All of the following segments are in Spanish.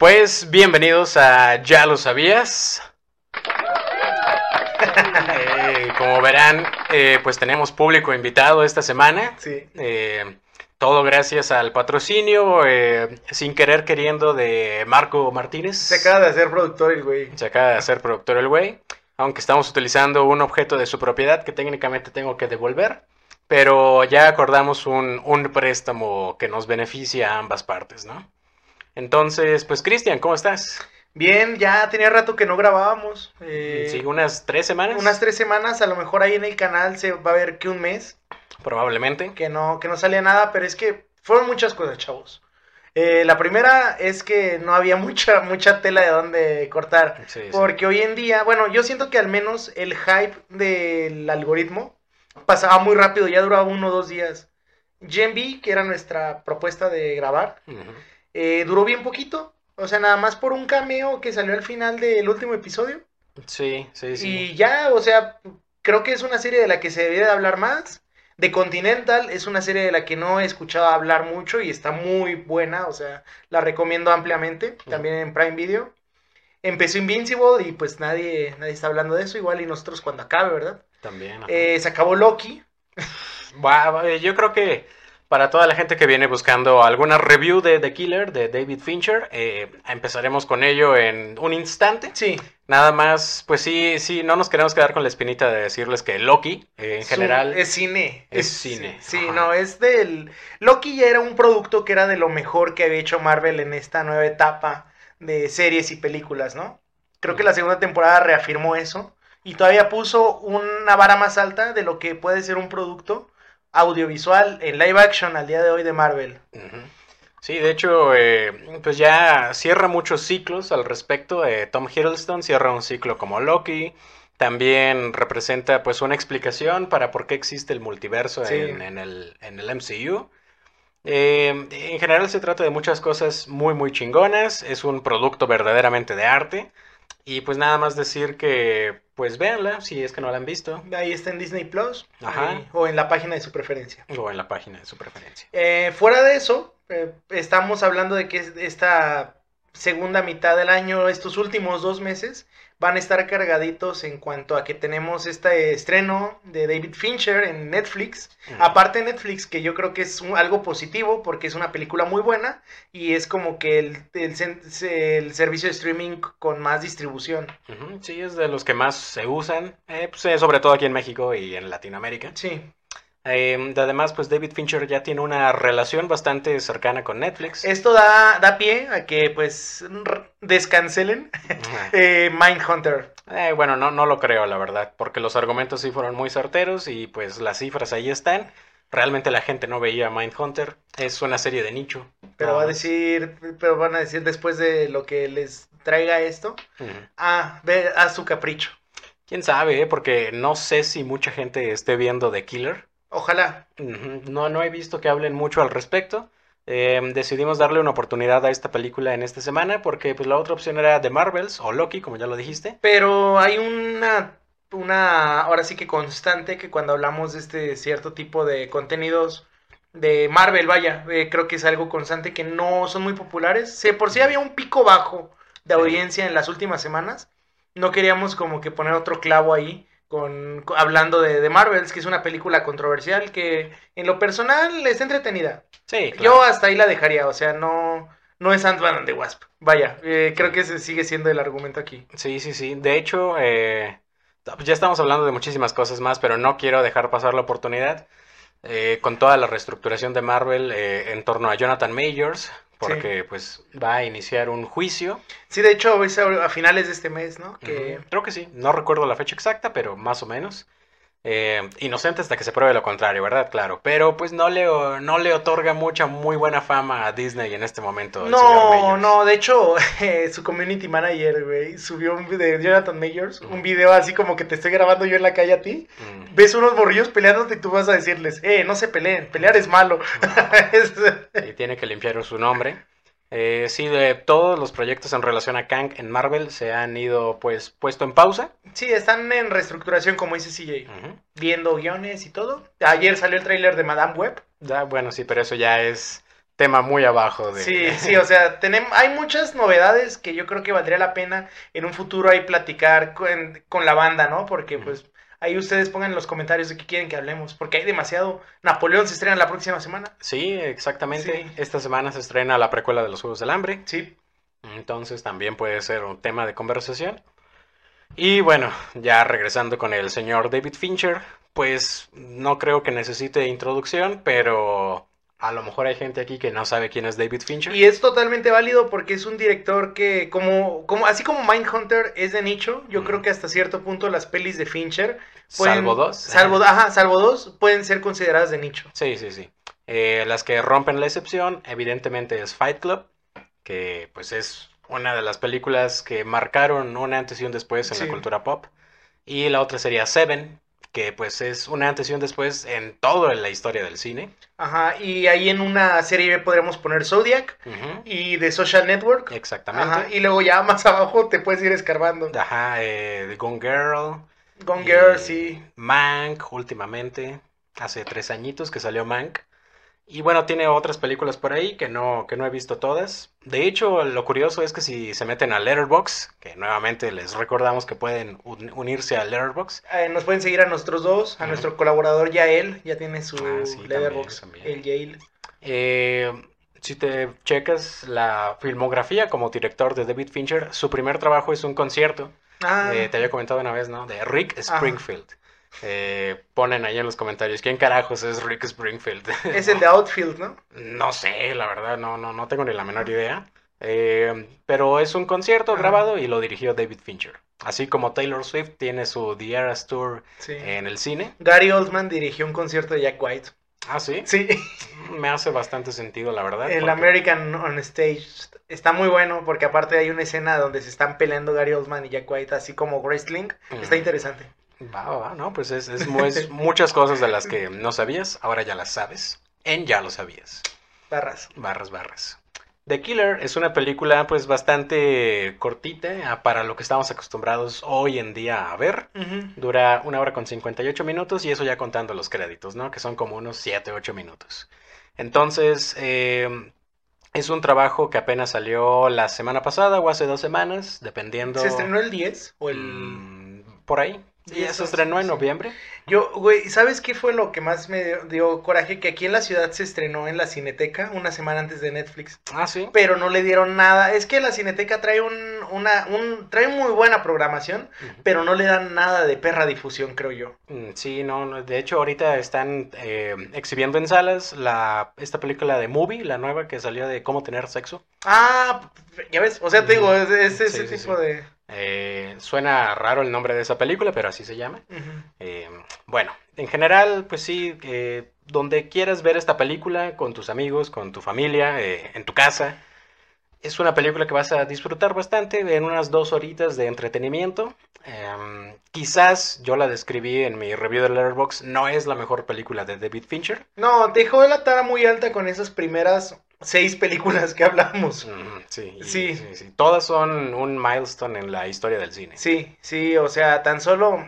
Pues bienvenidos a Ya lo sabías. Eh, como verán, eh, pues tenemos público invitado esta semana. Sí. Eh, todo gracias al patrocinio, sin querer queriendo, de Marco Martínez. Se acaba de hacer productor el güey. Se acaba de hacer productor el güey. Aunque estamos utilizando un objeto de su propiedad que técnicamente tengo que devolver. Pero ya acordamos un, un préstamo que nos beneficia a ambas partes, ¿no? Entonces, pues Cristian, ¿cómo estás? Bien, ya tenía rato que no grabábamos. eh, Sí, unas tres semanas. unas tres semanas, a lo mejor ahí en el canal se va a ver que un mes, Probablemente. que no, que no salía nada, pero es que fueron muchas cosas, chavos. Eh, la primera es que no había mucha, mucha tela de dónde cortar. Sí, sí. Porque hoy en día, bueno, yo siento que al menos el hype del algoritmo pasaba muy rápido, ya duraba uno o dos días. Gen que era nuestra propuesta de grabar, Ujú. Eh, duró bien poquito. O sea, nada más por un cameo que salió al final del último episodio. Sí, sí, sí. Y ya, o sea, creo que es una serie de la que se debería de hablar más. The Continental es una serie de la que no he escuchado hablar mucho y está muy buena, o sea, la recomiendo ampliamente, también en Prime Video. Empezó Invincible y pues nadie, nadie está hablando de eso, igual y nosotros cuando acabe, ¿verdad? También. Eh, se acabó Loki, yo creo que para toda la gente que viene buscando alguna review de The Killer de David Fincher, eh, empezaremos con ello en un instante. sí, Nada más, pues sí, sí, no nos queremos quedar con la espinita de decirles que Loki, eh, en Su- general, es cine. es cine, Sí, ajá. no, es del... Loki ya era un producto que era de lo mejor que había hecho Marvel en esta nueva etapa de series y películas, ¿no? Creo que la segunda temporada reafirmó eso y todavía puso una vara más alta de lo que puede ser un producto audiovisual en live action al día de hoy de Marvel. Sí, de hecho, eh, pues ya cierra muchos ciclos al respecto. eh, Tom Hiddleston cierra un ciclo como Loki. También representa pues una explicación para por qué existe el multiverso Sí. en, en el, en el MCU. Eh, en general se trata de muchas cosas muy muy chingonas. Es un producto verdaderamente de arte. Y pues nada más decir que pues véanla si es que no la han visto. Ahí está en Disney Plus Ajá. eh, o en la página de su preferencia. O en la página de su preferencia. Eh, fuera de eso, eh, estamos hablando de que es- esta segunda mitad del año, estos últimos dos meses, van a estar cargaditos en cuanto a que tenemos este estreno de David Fincher en Netflix. Aparte de Netflix, que yo creo que es un- algo positivo porque es una película muy buena y es como que el, el sen- el servicio de streaming con más distribución. Sí, es de los que más se usan, eh, pues, eh, sobre todo aquí en México y en Latinoamérica. Sí. Eh, además, pues David Fincher ya tiene una relación bastante cercana con Netflix. Esto da, da pie a que pues descancelen eh, Mindhunter. Eh, bueno, no, no lo creo, la verdad, porque los argumentos sí fueron muy certeros y pues las cifras ahí están. Realmente la gente no veía Mindhunter, es una serie de nicho. Pero va a más. decir, pero van a decir después de lo que les traiga esto, ah, ve a su capricho. Quién sabe, eh? porque no sé si mucha gente esté viendo The Killer. Ojalá. No, no he visto que hablen mucho al respecto. Eh, decidimos darle una oportunidad a esta película en esta semana porque pues la otra opción era The Marvels o Loki, como ya lo dijiste. Pero hay una, una, ahora sí que constante que cuando hablamos de este cierto tipo de contenidos de Marvel, vaya, eh, creo que es algo constante que no son muy populares. Sí, por si había un pico bajo de Sí. audiencia en las últimas semanas, no queríamos como que poner otro clavo ahí. Con, con- hablando de, de Marvels, que es una película controversial que en lo personal está entretenida. Sí, Yo claro. hasta ahí la dejaría, o sea, no, no es Ant-Man the Wasp. Vaya, eh, creo que ese sigue siendo el argumento aquí. Sí, sí, sí. De hecho, eh, ya estamos hablando de muchísimas cosas más, pero no quiero dejar pasar la oportunidad eh, con toda la reestructuración de Marvel eh, en torno a Jonathan Majors, porque pues va a iniciar un juicio. Sí, de hecho, es a finales de este mes, ¿no? Que Creo que sí, no recuerdo la fecha exacta, pero más o menos. Eh, inocente hasta que se pruebe lo contrario, ¿verdad? Claro, pero pues no le, no le otorga mucha muy buena fama a Disney en este momento. No, no, de hecho, eh, su community manager, güey, subió un video de Jonathan Majors, un video así como que te estoy grabando yo en la calle a ti. Mm. Ves unos morrillos peleándote y tú vas a decirles, eh, no se peleen, pelear es malo. Es- y tiene que limpiar su nombre. Eh, sí, de todos los proyectos en relación a Kang en Marvel se han ido pues puesto en pausa. sí, están en reestructuración, como dice CJ, viendo guiones y todo. Ayer salió el tráiler de Madame Web. Ya, bueno, sí, pero eso ya es tema muy abajo de... Sí, sí, o sea, tenemos, hay muchas novedades que yo creo que valdría la pena en un futuro ahí platicar con, con la banda, ¿no? Porque pues ahí ustedes pongan en los comentarios de qué quieren que hablemos, porque hay demasiado. Napoleón se estrena la próxima semana. Sí, exactamente. Sí. Esta semana se estrena la precuela de los Juegos del Hambre. Sí. Entonces también puede ser un tema de conversación. Y bueno, ya regresando con el señor David Fincher, pues no creo que necesite introducción, pero a lo mejor hay gente aquí que no sabe quién es David Fincher. Y es totalmente válido porque es un director que, como, como así como Mindhunter es de nicho, yo Mm. creo que hasta cierto punto las pelis de Fincher, pueden- Salvo dos. salvo, ajá, salvo dos, pueden ser consideradas de nicho. Sí, sí, sí. Eh, las que rompen la excepción, evidentemente, es Fight Club, que pues es una de las películas que marcaron un antes y un después en Sí. la cultura pop. Y la otra sería Seven, que pues es un antes y un después en toda la historia del cine. Ajá, y ahí en una serie B podremos poner Zodiac y The Social Network. Exactamente. Ajá, y luego ya más abajo te puedes ir escarbando. Ajá, eh, The Gone Girl. Gone Girl, sí. Mank, últimamente. Hace tres añitos que salió Mank. Y bueno, tiene otras películas por ahí que no, que no he visto todas. De hecho, lo curioso es que si se meten a Letterboxd, que nuevamente les recordamos que pueden un- unirse a Letterboxd. Eh, nos pueden seguir a nosotros dos, a nuestro colaborador Yael, ya tiene su Ah, sí, Letterboxd, también, también. el Yael. Eh, si te checas la filmografía como director de David Fincher, su primer trabajo es un concierto. Ah, Eh, te había comentado una vez, ¿no? De Rick Ajá. Eh, ponen ahí en los comentarios, ¿quién carajos es Rick Springfield? es el de Outfield, ¿no? No sé, la verdad, no, no, no tengo ni la menor idea. Eh, pero es un concierto Ajá. grabado y lo dirigió David Fincher. Así como Taylor Swift tiene su The Eras Tour Sí. en el cine. Gary Oldman dirigió un concierto de Jack White. Ah, sí. Sí, Me hace bastante sentido, la verdad. el porque- American on Stage. Está muy bueno porque aparte hay una escena donde se están peleando Gary Oldman y Jack White, así como wrestling. Está interesante. Va, va, va, no, pues es, es mu- es muchas cosas de las que no sabías, ahora ya las sabes. En ya lo sabías. Barras. Barras, barras. The Killer es una película pues bastante cortita ah, para lo que estamos acostumbrados hoy en día a ver. Dura una hora con 58 minutos y eso ya contando los créditos, ¿no? Que son como unos 7, 8 minutos. Entonces, eh, es un trabajo que apenas salió la semana pasada o hace dos semanas, dependiendo... ¿Se estrenó el 10 o el...? Mm, por ahí. Y eso estrenó en noviembre. Yo, güey, ¿sabes qué fue lo que más me dio, dio coraje? Que aquí en la ciudad se estrenó en la Cineteca una semana antes de Netflix. Ah, sí. Pero no le dieron nada. Es que la Cineteca trae un, una, un, trae muy buena programación, pero no le dan nada de perra difusión, creo yo. Mm, Sí, no, no, de hecho ahorita están eh, exhibiendo en salas la, esta película de Movie, la nueva que salió de cómo tener sexo. Ah, ya ves, o sea, te digo, es, ese sí, tipo sí. de... Eh, suena raro el nombre de esa película, pero así se llama. Eh, bueno, en general, pues sí, eh, donde quieras ver esta película, con tus amigos, con tu familia, en tu casa, es una película que vas a disfrutar bastante en unas dos horitas de entretenimiento. Em, quizás yo la describí en mi review de Letterboxd, no es la mejor película de David Fincher. No, dejó la tara muy alta con esas primeras seis películas que hablamos. Mm, sí, Sí. sí, sí. Todas son un milestone en la historia del cine. Sí, sí, o sea, tan solo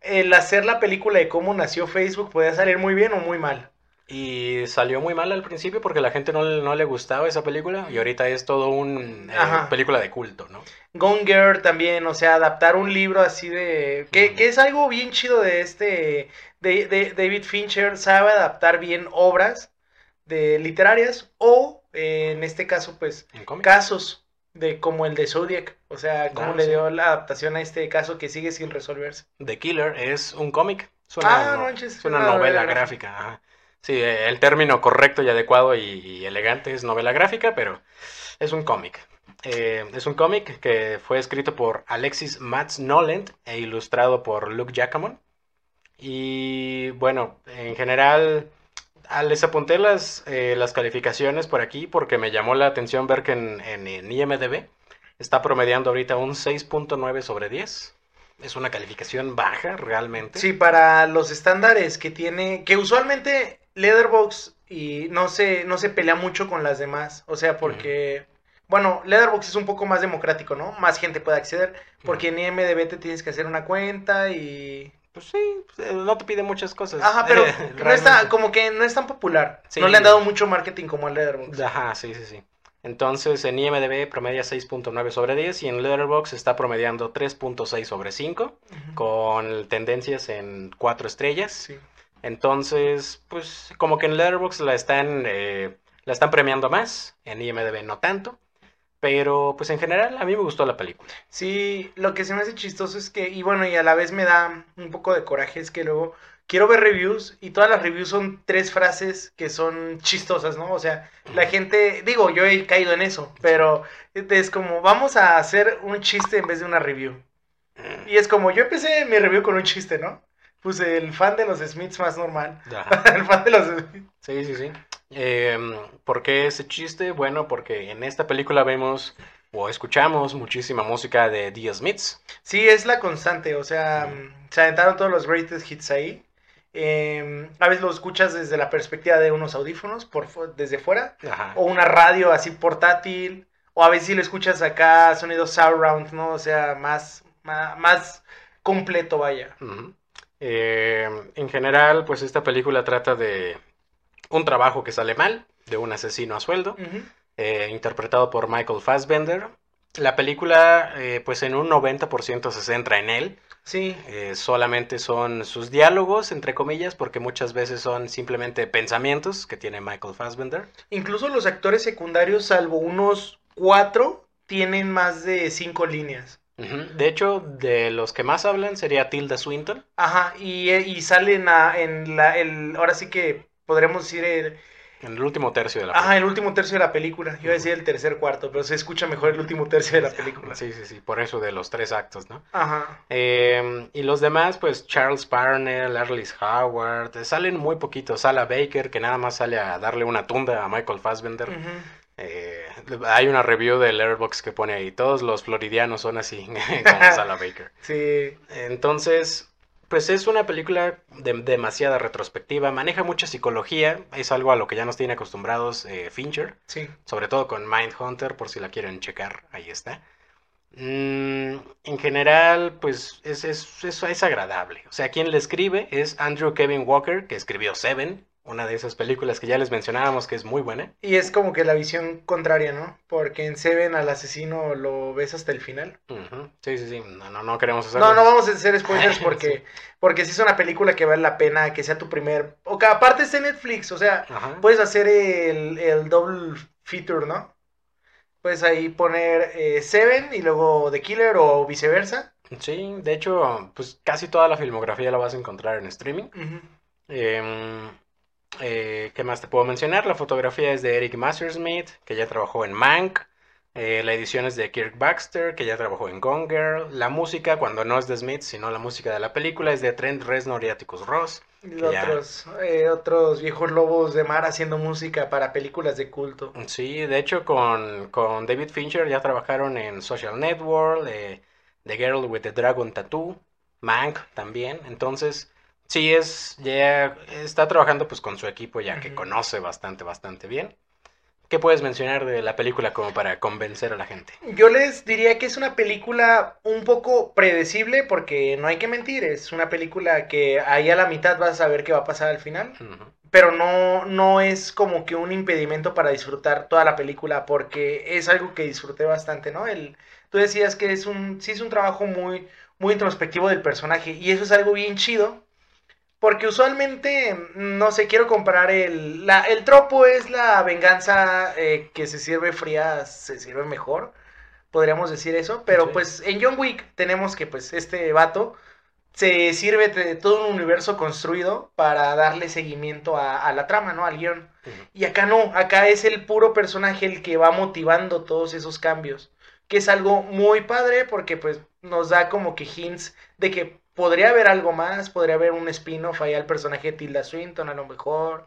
el hacer la película de cómo nació Facebook podía salir muy bien o muy mal. Y salió muy mal al principio porque la gente no, le- no le gustaba esa película y ahorita es todo un eh, película de culto, ¿no? Gone Girl también, o sea, adaptar un libro así de... Que, que es algo bien chido de este... De, de David Fincher, sabe adaptar bien obras de literarias o, eh, en este caso, pues, En casos de como el de Zodiac. O sea, cómo Ah, le sí. dio la adaptación a este caso que sigue sin resolverse. The Killer es un cómic. Es una, Ah, no- no manches, es una una novela novela gráfica. ajá. Sí, eh, el término correcto y adecuado y, y elegante es novela gráfica, pero es un cómic. Eh, es un cómic que fue escrito por Alexis Mats Noland e ilustrado por Luke Jackamon. Y bueno, en general, les apunté las, eh, las calificaciones por aquí porque me llamó la atención ver que en, en- en IMDB está promediando ahorita un 6.9 sobre 10. Es una calificación baja realmente. Sí, para los estándares que tiene, que usualmente Leatherbox y no se, no se pelea mucho con las demás, o sea, porque, bueno, Leatherbox es un poco más democrático, ¿no? Más gente puede acceder, porque en IMDB te tienes que hacer una cuenta y... pues sí, eh, no te pide muchas cosas. Ajá, pero Eh, no está, como que no es tan popular. Sí. No le han dado mucho marketing como al Letterboxd. Ajá, sí, sí, sí. Entonces en IMDb promedia 6.9 sobre 10 y en Letterboxd está promediando 3.6 sobre 5 Ujú. con tendencias en 4 estrellas. Sí. Entonces, pues como que en Letterboxd la están, eh, la están premiando más, en IMDb no tanto. Pero pues en general a mí me gustó la película. Sí, lo que se me hace chistoso es que, y bueno, y a la vez me da un poco de coraje, es que luego quiero ver reviews y todas las reviews son tres frases que son chistosas, ¿no? O sea, la gente, digo, yo he caído en eso, pero es como, vamos a hacer un chiste en vez de una review. Y es como, yo empecé mi review con un chiste, ¿no? Puse el fan de los Smiths más normal. El fan de los Smiths. Sí, sí, sí. Em, ¿por qué ese chiste? Bueno, porque en esta película vemos o escuchamos muchísima música de The Smiths. Sí, es la constante, o sea, mm, se aventaron todos los greatest hits ahí. Eh, a veces lo escuchas desde la perspectiva de unos audífonos, por desde fuera, Ajá. o una radio así portátil, o a veces si lo escuchas acá, sonido surround, ¿no? O sea, más, más, más completo, vaya. Eh, en general, pues esta película trata de un trabajo que sale mal, de un asesino a sueldo, eh, interpretado por Michael Fassbender. La película, eh, pues en un 90% se centra en él. Sí, Eh, solamente son sus diálogos, entre comillas, porque muchas veces son simplemente pensamientos que tiene Michael Fassbender. incluso los actores secundarios, salvo unos cuatro, tienen más de cinco líneas. De hecho, de los que más hablan sería Tilda Swinton. Ajá, y, y salen a- en la, el, ahora sí que podremos decir el, En el último tercio de la Ajá, el último tercio de la película. Yo iba a decir el tercer cuarto, pero se escucha mejor el último tercio de la película. Sí, sí, sí, por eso de los tres actos, ¿no? Ajá. Eh, y los demás, pues Charles Parnell, Arliss Howard, eh, salen muy poquitos. Sala Baker, que nada más sale a darle una tunda a Michael Fassbender. Eh, hay una review del Airbox que pone ahí, todos los floridianos son así, como Sala Baker. Sí. Entonces, pues es una película de demasiada retrospectiva, maneja mucha psicología, es algo a lo que ya nos tiene acostumbrados eh, Fincher, Sí. sobre todo con Mindhunter, por si la quieren checar, ahí está. Mm, en general, pues es, es, es, es agradable. O sea, quien le escribe es Andrew Kevin Walker, que escribió Seven, una de esas películas que ya les mencionábamos que es muy buena. Y es como que la visión contraria, ¿no? Porque en Seven al asesino lo ves hasta el final. Sí, sí, sí, no, no, no queremos hacerlo. No, no vamos a hacer spoilers porque, Sí. porque sí es una película que vale la pena que sea tu primer... O que aparte esté en Netflix, o sea, puedes hacer el, el double feature, ¿no? Puedes ahí poner eh, Seven y luego The Killer o viceversa. Sí, de hecho, pues casi toda la filmografía la vas a encontrar en streaming. Eh, ¿qué más te puedo mencionar? La fotografía es de Eric Mastersmith, que ya trabajó en Mank. Eh, la edición es de Kirk Baxter, que ya trabajó en Gone Girl. La música, cuando no es de Smith, sino la música de la película, es de Trent Reznor y Atticus Ross. Y Ya. otros, eh, otros viejos lobos de mar haciendo música para películas de culto. Sí, de hecho, con, con David Fincher ya trabajaron en Social Network, eh, The Girl with the Dragon Tattoo, Mank también. Entonces, sí, es, ya está trabajando pues con su equipo ya que conoce bastante, bastante bien. ¿Qué puedes mencionar de la película como para convencer a la gente? Yo les diría que es una película un poco predecible porque no hay que mentir, es una película que ahí a la mitad vas a saber qué va a pasar al final, pero no, no es como que un impedimento para disfrutar toda la película porque es algo que disfruté bastante, ¿no? El, tú decías que es un, sí es un trabajo muy, muy introspectivo del personaje y eso es algo bien chido. Porque usualmente, no sé, quiero comparar el... La, el tropo es la venganza eh, que se sirve fría, se sirve mejor. Podríamos decir eso. Pero Sí. pues en John Wick tenemos que pues este vato se sirve de todo un universo construido para darle seguimiento a, a la trama, ¿no? Al guion. Y acá no, acá es el puro personaje el que va motivando todos esos cambios. Que es algo muy padre porque pues nos da como que hints de que podría haber algo más, podría haber un spin-off ahí al personaje de Tilda Swinton a lo mejor.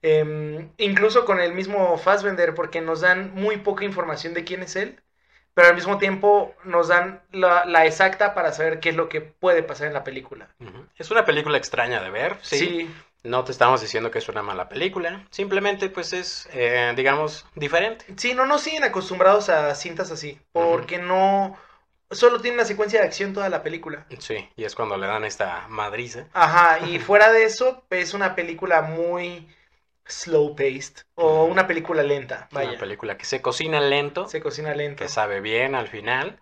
Em, incluso con el mismo Fassbender porque nos dan muy poca información de quién es él. Pero al mismo tiempo nos dan la, la exacta para saber qué es lo que puede pasar en la película. Es una película extraña de ver, sí. sí. No te estamos diciendo que es una mala película, simplemente pues es, eh, digamos, diferente. Sí, no nos siguen acostumbrados a cintas así, porque no, solo tiene una secuencia de acción toda la película. Sí, y es cuando le dan esta madriza. Ajá, y fuera de eso, es una película muy slow paced o una película lenta, vaya. Una película que se cocina lento, Se cocina lento. que sabe bien al final.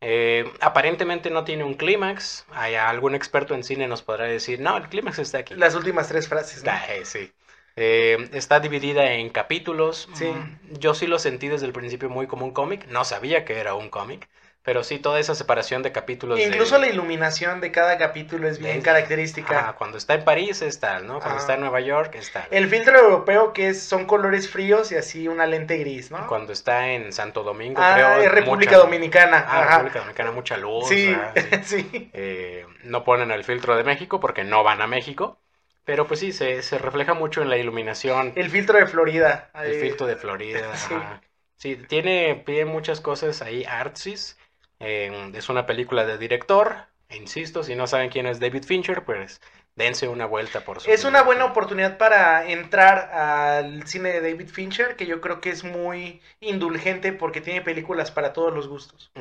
Eh, aparentemente no tiene un clímax. Hay algún experto en cine nos podrá decir, no, el clímax está aquí. Las últimas tres frases. ¿no? Ah, eh, sí. Eh, está dividida en capítulos. Sí. Mm, Yo sí lo sentí desde el principio muy como un cómic. No sabía que era un cómic. Pero sí, toda esa separación de capítulos. de- Incluso la iluminación de cada capítulo es bien de- característica. Ah, cuando está en París es tal, ¿no? Cuando está en Nueva York es tal. El filtro europeo que es, son colores fríos y así una lente gris, ¿no? Cuando está en Santo Domingo, ah, creo. es República mucha- Dominicana. Ah, ajá. República Dominicana, mucha luz. Sí, ah, sí. sí. Eh, no ponen el filtro de México porque no van a México. Pero pues sí, se, se refleja mucho en la iluminación. El filtro de Florida. El eh, filtro de Florida. sí. ajá. Sí, tiene, tiene muchas cosas ahí artsis. Eh, es una película de director. Insisto, si no saben quién es David Fincher, pues dense una vuelta por su Es una buena oportunidad para entrar al cine de David Fincher, que yo creo que es muy indulgente porque tiene películas para todos los gustos.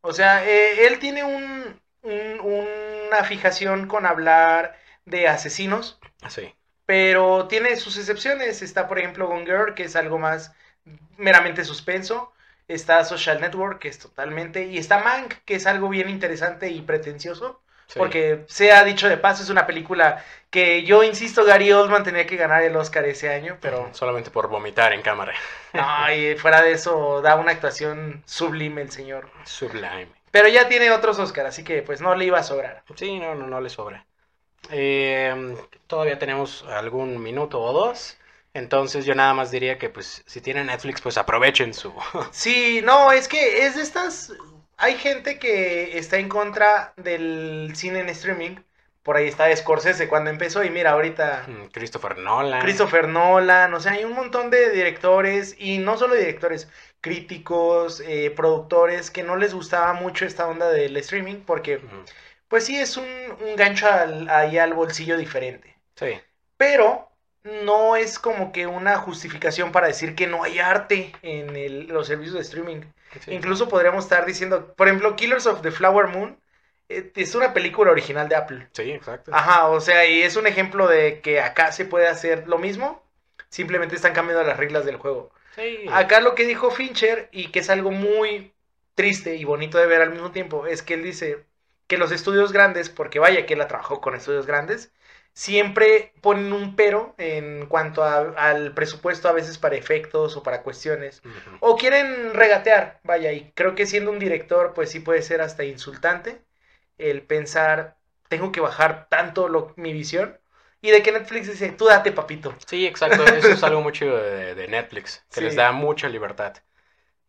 O sea, eh, él tiene un, un- una fijación con hablar de asesinos, Sí. pero tiene sus excepciones. Está, por ejemplo, Gone Girl, que es algo más meramente suspenso. Está Social Network, que es totalmente... Y está Mank, que es algo bien interesante y pretencioso. sí. Porque, sea dicho de paso, es una película que yo insisto, Gary Oldman tenía que ganar el Oscar ese año, pero... Solamente por vomitar en cámara. No, y fuera de eso, da una actuación sublime el señor. Sublime. Pero ya tiene otros Oscar, así que pues no le iba a sobrar. Sí, no, no, no le sobra. Eh, todavía tenemos algún minuto o dos. Entonces yo nada más diría que pues si tienen Netflix pues aprovechen su... Sí, no, es que es de estas... Hay gente que está en contra del cine en streaming. Por ahí está Scorsese cuando empezó y mira, ahorita Christopher Nolan. Christopher Nolan, o sea, hay un montón de directores y no solo directores, críticos, eh, productores que no les gustaba mucho esta onda del streaming porque Ujú. pues sí es un, un gancho al- ahí al bolsillo diferente. Sí. Pero no es como que una justificación para decir que no hay arte en el- los servicios de streaming. sí. Incluso podríamos estar diciendo, por ejemplo, Killers of the Flower Moon eh, es una película original de Apple. Sí, exacto. Ajá, o sea, y es un ejemplo de que acá se puede hacer lo mismo, simplemente están cambiando las reglas del juego. Sí. Acá lo que dijo Fincher, y que es algo muy triste y bonito de ver al mismo tiempo, es que él dice que los estudios grandes, porque vaya que él ha trabajado con estudios grandes, siempre ponen un pero en cuanto a- al presupuesto a veces para efectos o para cuestiones. O quieren regatear, vaya, y creo que siendo un director, pues sí puede ser hasta insultante el pensar, tengo que bajar tanto lo- mi visión. Y de que Netflix dice, tú date, papito. Sí, exacto. Eso es algo muy chido de, de Netflix, que Sí. les da mucha libertad.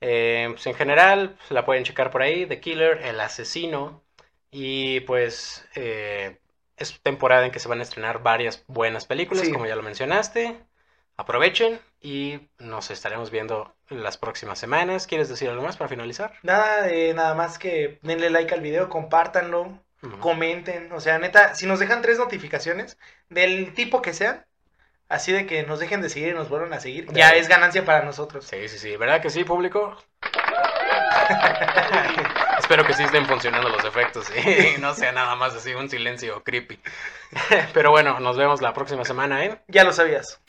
Eh, pues en general, pues, la pueden checar por ahí. The Killer, El Asesino. Y pues eh, es temporada en que se van a estrenar varias buenas películas, Sí. como ya lo mencionaste. Aprovechen y nos estaremos viendo las próximas semanas. ¿Quieres decir algo más para finalizar? Nada, eh, nada más que denle like al video, compártanlo, comenten. O sea, neta, si nos dejan tres notificaciones del tipo que sean, así de que nos dejen de seguir y nos vuelvan a seguir, ya es ganancia para nosotros. Sí, sí, sí. ¿Verdad que sí, público? Espero que sí estén funcionando los efectos y no sea nada más así un silencio creepy. Pero bueno, nos vemos la próxima semana, ¿eh? Ya lo sabías.